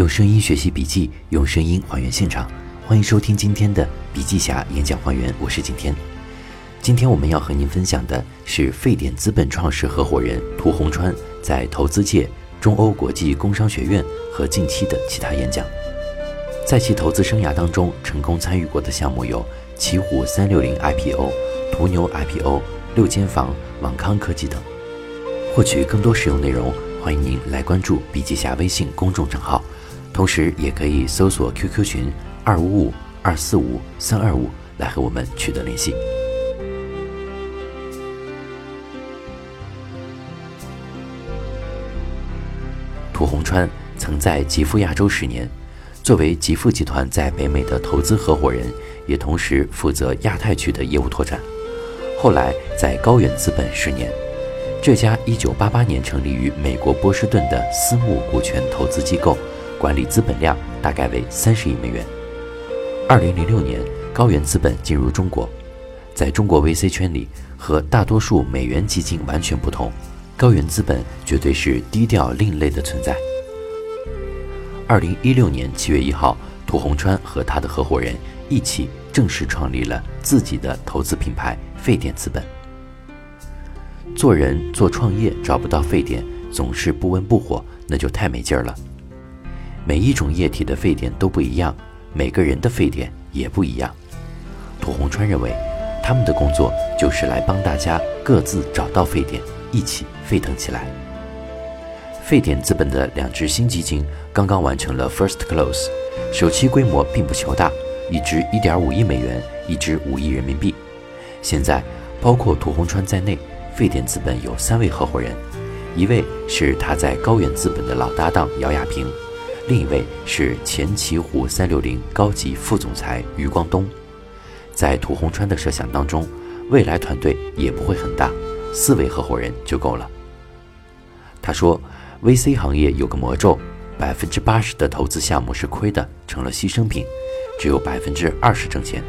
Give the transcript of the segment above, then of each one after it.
用声音学习笔记，用声音还原现场。欢迎收听今天的笔记侠演讲还原，我是景天。今天我们要和您分享的是沸点资本创始合伙人涂洪川在投资界、中欧国际工商学院和近期的其他演讲。在其投资生涯当中，成功参与过的项目有奇虎三六零 IPO、途牛 IPO、六间房、网康科技等。获取更多实用内容。欢迎您来关注笔记侠微信公众账号，同时也可以搜索 QQ 群二五五二四五三二五来和我们取得联系。涂洪川曾在极富亚洲十年，作为极富集团在北美的投资合伙人，也同时负责亚太区的业务拓展。后来在高远资本十年。这家1988年成立于美国波士顿的私募股权投资机构，管理资本量大概为三十亿美元。2006年，高原资本进入中国，在中国 VC 圈里和大多数美元基金完全不同，高原资本绝对是低调另类的存在。2016年7月1号，涂洪川和他的合伙人一起正式创立了自己的投资品牌沸点资本。做人做创业找不到沸点，总是不温不火，那就太没劲儿了。每一种液体的沸点都不一样，每个人的沸点也不一样。涂红川认为，他们的工作就是来帮大家各自找到沸点，一起沸腾起来。沸点资本的两只新基金刚刚完成了 first close，首期规模并不求大，一支1.5亿美元，一支5亿人民币。现在，包括涂红川在内。沸点资本有三位合伙人，一位是他在高远资本的老搭档姚亚平，另一位是前奇虎三六零高级副总裁余光东。在涂洪川的设想当中，未来团队也不会很大，四位合伙人就够了。他说，VC 行业有个魔咒，百分之八十的投资项目是亏的，成了牺牲品，只有百分之二十挣钱。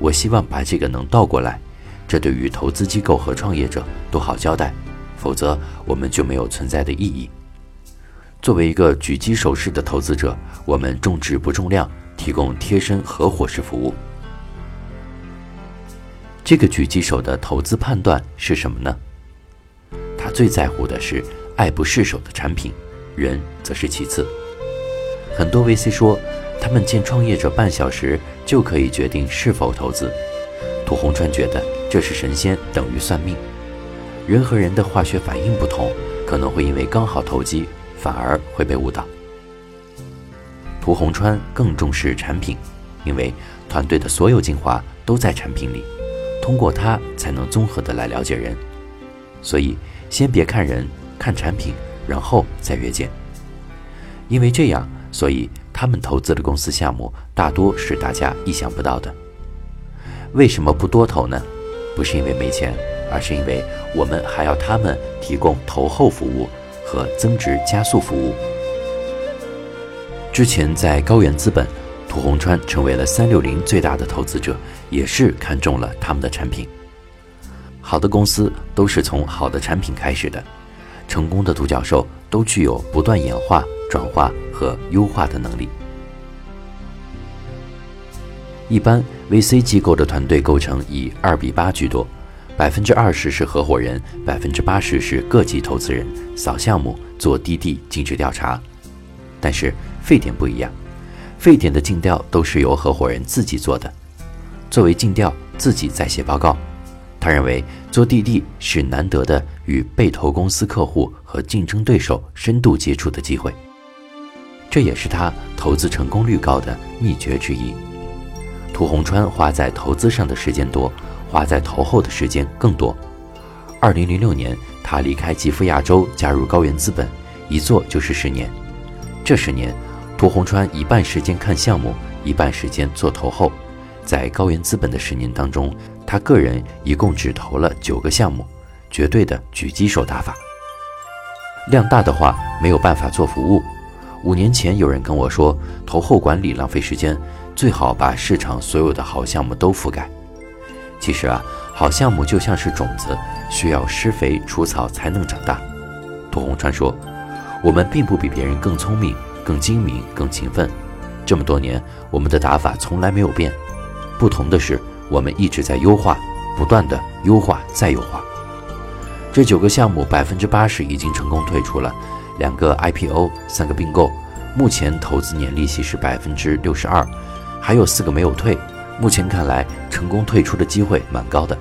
我希望把这个能倒过来。这对于投资机构和创业者都好交代，否则我们就没有存在的意义。作为一个狙击手式的投资者，我们重质不重量，提供贴身合伙式服务。这个狙击手的投资判断是什么呢？他最在乎的是爱不释手的产品，人则是其次。很多 VC 说，他们见创业者半小时就可以决定是否投资。涂洪川觉得。这是神仙等于算命，人和人的化学反应不同，可能会因为刚好投机，反而会被误导。涂红川更重视产品，因为团队的所有精华都在产品里，通过它才能综合的来了解人。所以先别看人，看产品，然后再约见。因为这样，所以他们投资的公司项目大多是大家意想不到的。为什么不多投呢？不是因为没钱，而是因为我们还要他们提供投后服务和增值加速服务。之前在高原资本，涂洪川成为了三六零最大的投资者，也是看中了他们的产品。好的公司都是从好的产品开始的，成功的独角兽都具有不断演化、转化和优化的能力。一般 VC 机构的团队构成以二比八居多，百分之二十是合伙人，百分之八十是各级投资人，扫项目、做滴滴尽职调查。但是沸点不一样，沸点的尽调都是由合伙人自己做的，作为尽调自己在写报告。他认为做滴滴是难得的与被投公司客户和竞争对手深度接触的机会，这也是他投资成功率高的秘诀之一。涂洪川花在投资上的时间多，花在投后的时间更多。二零零六年，他离开吉富亚洲，加入高原资本，一做就是十年。这十年，涂洪川一半时间看项目，一半时间做投后。在高原资本的十年当中，他个人一共只投了九个项目，绝对的狙击手打法。量大的话，没有办法做服务。五年前，有人跟我说，投后管理浪费时间。最好把市场所有的好项目都覆盖。其实啊，好项目就像是种子，需要施肥除草才能长大。涂洪川说：“我们并不比别人更聪明，更精明、更勤奋。这么多年，我们的打法从来没有变，不同的是，我们一直在优化，不断的优化再优化。这九个项目百分之八十已经成功退出了，两个 IPO，三个并购，目前投资年利息是百分之六十二，还有四个没有退。目前看来，成功退出的机会蛮高的。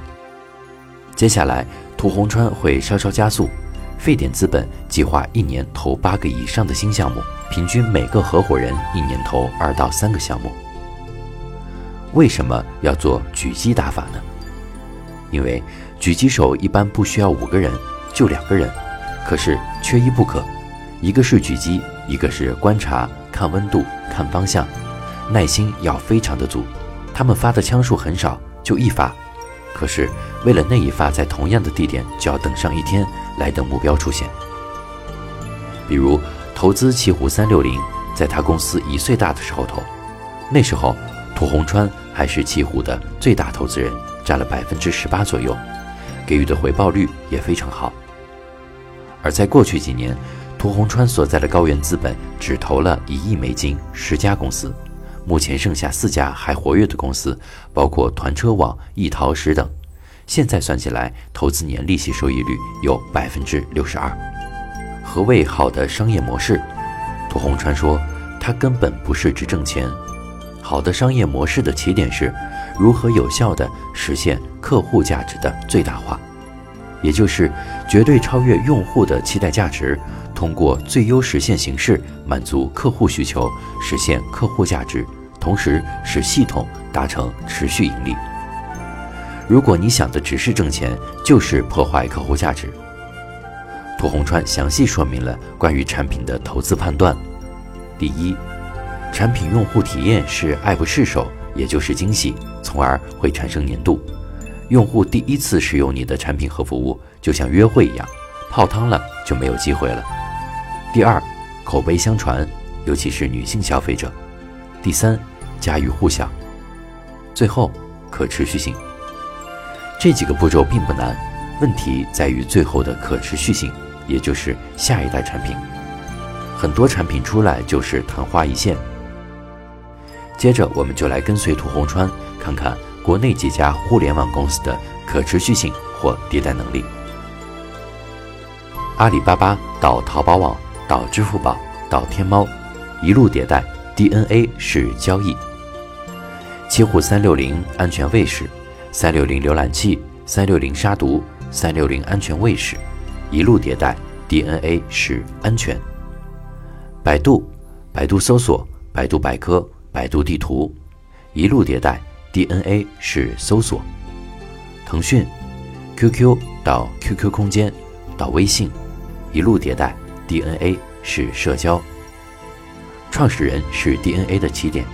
接下来，屠洪川会稍稍加速。沸点资本计划一年投八个以上的新项目，平均每个合伙人一年投二到三个项目。为什么要做狙击打法呢？因为狙击手一般不需要五个人，就两个人，可是缺一不可。一个是狙击，一个是观察、看温度、看方向，耐心要非常的足。他们发的枪数很少，就一发。可是，为了那一发在同样的地点，就要等上一天来等目标出现。比如投资奇虎三六零，在他公司一岁大的时候投，那时候涂洪川还是奇虎的最大投资人，占了百分之十八左右，给予的回报率也非常好。而在过去几年，涂洪川所在的高原资本只投了一亿美金，十家公司。目前剩下四家还活跃的公司，包括团车网、易陶石等。现在算起来，投资年利息收益率有百分之六十二。何谓好的商业模式？涂洪川说，它根本不是只挣钱。好的商业模式的起点是，如何有效地实现客户价值的最大化，也就是绝对超越用户的期待价值。通过最优实现形式满足客户需求，实现客户价值，同时使系统达成持续盈利。如果你想的只是挣钱，就是破坏客户价值。涂红川详细说明了关于产品的投资判断：第一，产品用户体验是爱不释手，也就是惊喜，从而会产生粘度。用户第一次使用你的产品和服务，就像约会一样，泡汤了就没有机会了。第二，口碑相传，尤其是女性消费者。第三，家喻户晓。最后，可持续性。这几个步骤并不难，问题在于最后的可持续性，也就是下一代产品。很多产品出来就是昙花一现。接着，我们就来跟随涂洪川，看看国内几家互联网公司的可持续性或迭代能力。阿里巴巴到淘宝网。到支付宝，到天猫，一路迭代，DNA 是交易。奇虎三六零安全卫士，三六零浏览器，三六零杀毒，三六零安全卫士，一路迭代，DNA 是安全。百度，百度搜索，百度百科，百度地图，一路迭代，DNA 是搜索。腾讯，QQ 到 QQ 空间，到微信，一路迭代。DNA 是社交，创始人是 DNA 的起点，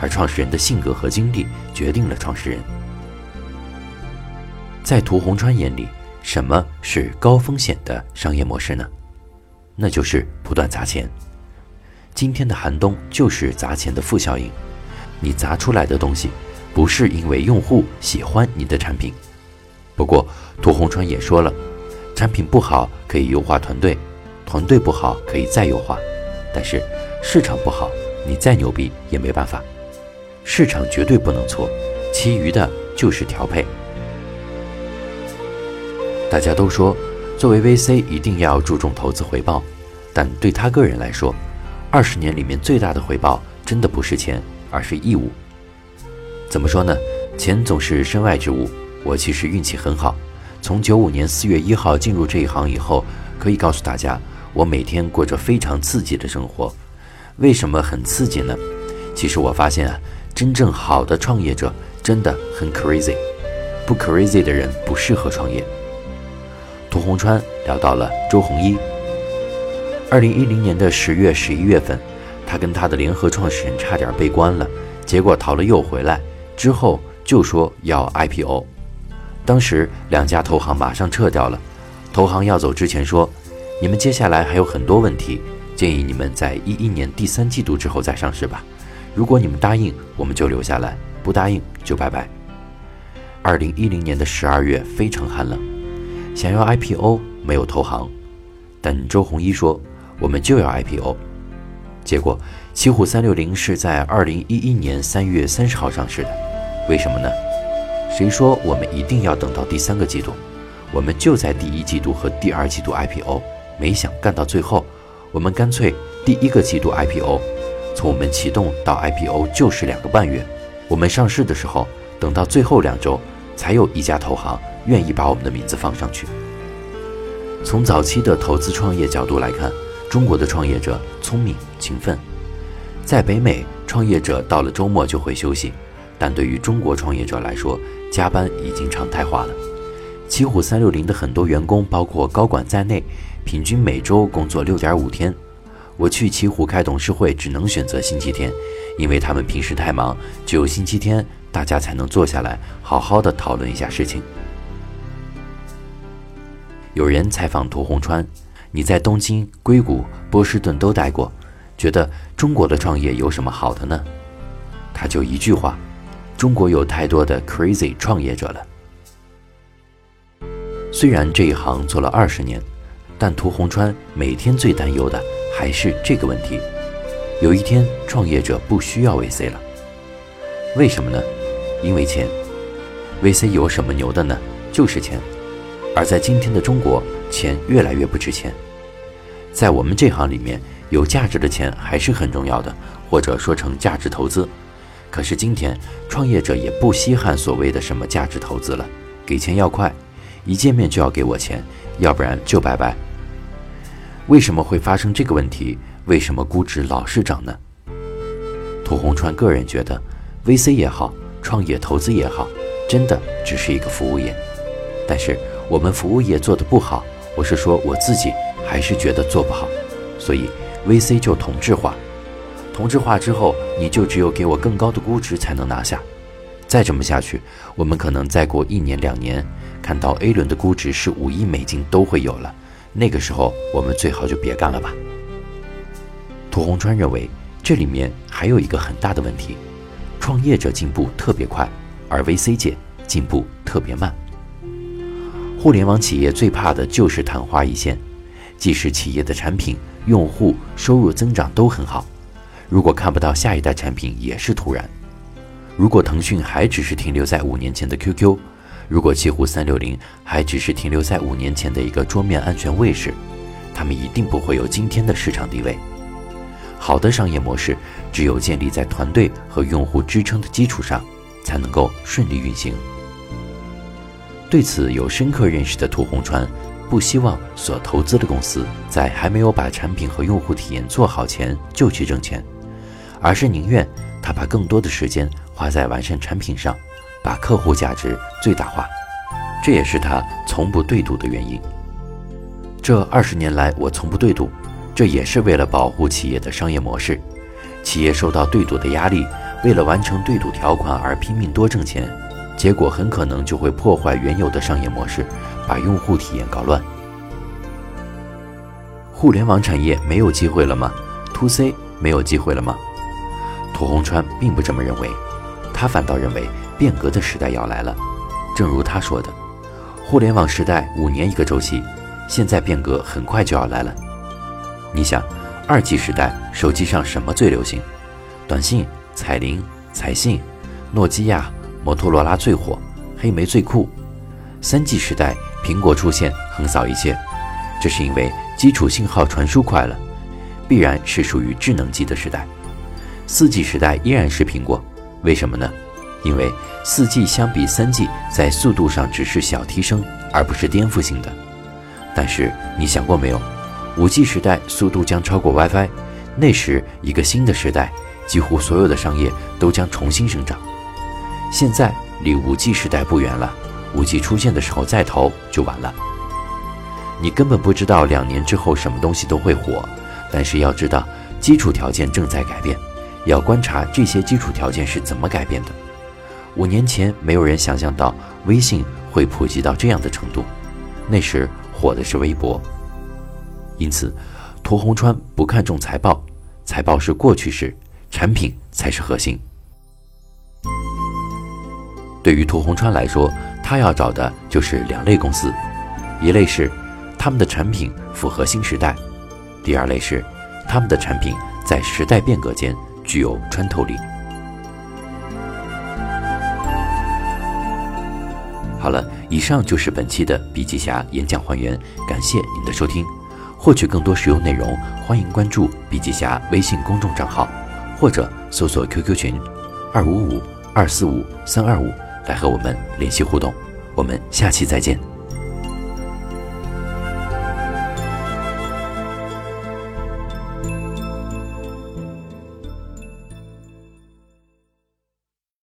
而创始人的性格和经历决定了创始人。在涂洪川眼里，什么是高风险的商业模式呢？那就是不断砸钱。今天的寒冬就是砸钱的负效应。你砸出来的东西，不是因为用户喜欢你的产品。不过涂洪川也说了，产品不好可以优化团队。团队不好可以再优化，但是市场不好，你再牛逼也没办法。市场绝对不能错，其余的就是调配。大家都说，作为 VC 一定要注重投资回报，但对他个人来说，二十年里面最大的回报真的不是钱，而是义务。怎么说呢？钱总是身外之物。我其实运气很好，从九五年四月一号进入这一行以后，可以告诉大家。我每天过着非常刺激的生活，为什么很刺激呢？其实我发现啊，真正好的创业者真的很 crazy，不 crazy 的人不适合创业。涂洪川聊到了周鸿祎。二零一零年的十月、十一月份，他跟他的联合创始人差点被关了，结果逃了又回来，之后就说要 IPO，当时两家投行马上撤掉了，投行要走之前说。你们接下来还有很多问题，建议你们在一一年第三季度之后再上市吧。如果你们答应，我们就留下来；不答应就拜拜。二零一零年的十二月非常寒冷，想要 IPO 没有投行，但周鸿祎说我们就要 IPO。结果，奇虎三六零是在二零一一年三月三十号上市的，为什么呢？谁说我们一定要等到第三个季度？我们就在第一季度和第二季度 IPO，没想干到最后，我们干脆第一个季度 IPO，从我们启动到 IPO 就是两个半月，我们上市的时候，等到最后两周，才有一家投行愿意把我们的名字放上去。从早期的投资创业角度来看，中国的创业者聪明勤奋，在北美，创业者到了周末就会休息，但对于中国创业者来说，加班已经常态化了。奇虎三六零的很多员工，包括高管在内，平均每周工作六点五天。我去奇虎开董事会，只能选择星期天，因为他们平时太忙，只有星期天大家才能坐下来好好的讨论一下事情。有人采访涂洪川：“你在东京、硅谷、波士顿都待过，觉得中国的创业有什么好的呢？”他就一句话：“中国有太多的 crazy 创业者了。”虽然这一行做了二十年，但涂洪川每天最担忧的还是这个问题：有一天创业者不需要 VC 了，为什么呢？因为钱。VC 有什么牛的呢？就是钱。而在今天的中国，钱越来越不值钱。在我们这行里面，有价值的钱还是很重要的，或者说成价值投资。可是今天创业者也不稀罕所谓的什么价值投资了，给钱要快。一见面就要给我钱，要不然就拜拜。为什么会发生这个问题？为什么估值老是涨呢？涂红川个人觉得，VC 也好，创业投资也好，真的只是一个服务业。但是我们服务业做得不好，我是说我自己还是觉得做不好，所以 VC 就同质化。同质化之后，你就只有给我更高的估值才能拿下。再这么下去，我们可能再过一年两年。看到 A 轮的估值是五亿美金都会有了，那个时候我们最好就别干了吧。涂洪川认为这里面还有一个很大的问题，创业者进步特别快，而 VC 界进步特别慢。互联网企业最怕的就是昙花一现，即使企业的产品、用户、收入增长都很好，如果看不到下一代产品也是突然。如果腾讯还只是停留在五年前的 QQ。如果奇虎三六零还只是停留在五年前的一个桌面安全卫士，他们一定不会有今天的市场地位。好的商业模式只有建立在团队和用户支撑的基础上，才能够顺利运行。对此有深刻认识的涂洪川，不希望所投资的公司在还没有把产品和用户体验做好前就去挣钱，而是宁愿他把更多的时间花在完善产品上。把客户价值最大化，这也是他从不对赌的原因。这二十年来，我从不对赌，这也是为了保护企业的商业模式。企业受到对赌的压力，为了完成对赌条款而拼命多挣钱，结果很可能就会破坏原有的商业模式，把用户体验搞乱。互联网产业没有机会了吗？To C 没有机会了吗？涂洪川并不这么认为，他反倒认为。变革的时代要来了，正如他说的，互联网时代五年一个周期，现在变革很快就要来了。你想，二 G 时代手机上什么最流行？短信、彩铃、彩信，诺基亚、摩托罗拉最火，黑莓最酷。三 G 时代，苹果出现横扫一切，这是因为基础信号传输快了，必然是属于智能机的时代。四 G 时代依然是苹果，为什么呢？因为四 G 相比三 G 在速度上只是小提升，而不是颠覆性的。但是你想过没有，五 G 时代速度将超过 WiFi，那时一个新的时代，几乎所有的商业都将重新生长。现在离五 G 时代不远了，五 G 出现的时候再投就晚了。你根本不知道两年之后什么东西都会火，但是要知道基础条件正在改变，要观察这些基础条件是怎么改变的。五年前，没有人想象到微信会普及到这样的程度，那时火的是微博。因此，涂洪川不看重财报，财报是过去式，产品才是核心。对于涂洪川来说，他要找的就是两类公司：一类是他们的产品符合新时代；第二类是他们的产品在时代变革间具有穿透力。好了，以上就是本期的笔记侠演讲还原，感谢您的收听。获取更多实用内容，欢迎关注笔记侠微信公众账号，或者搜索 QQ 群二五五二四五三二五来和我们联系互动。我们下期再见。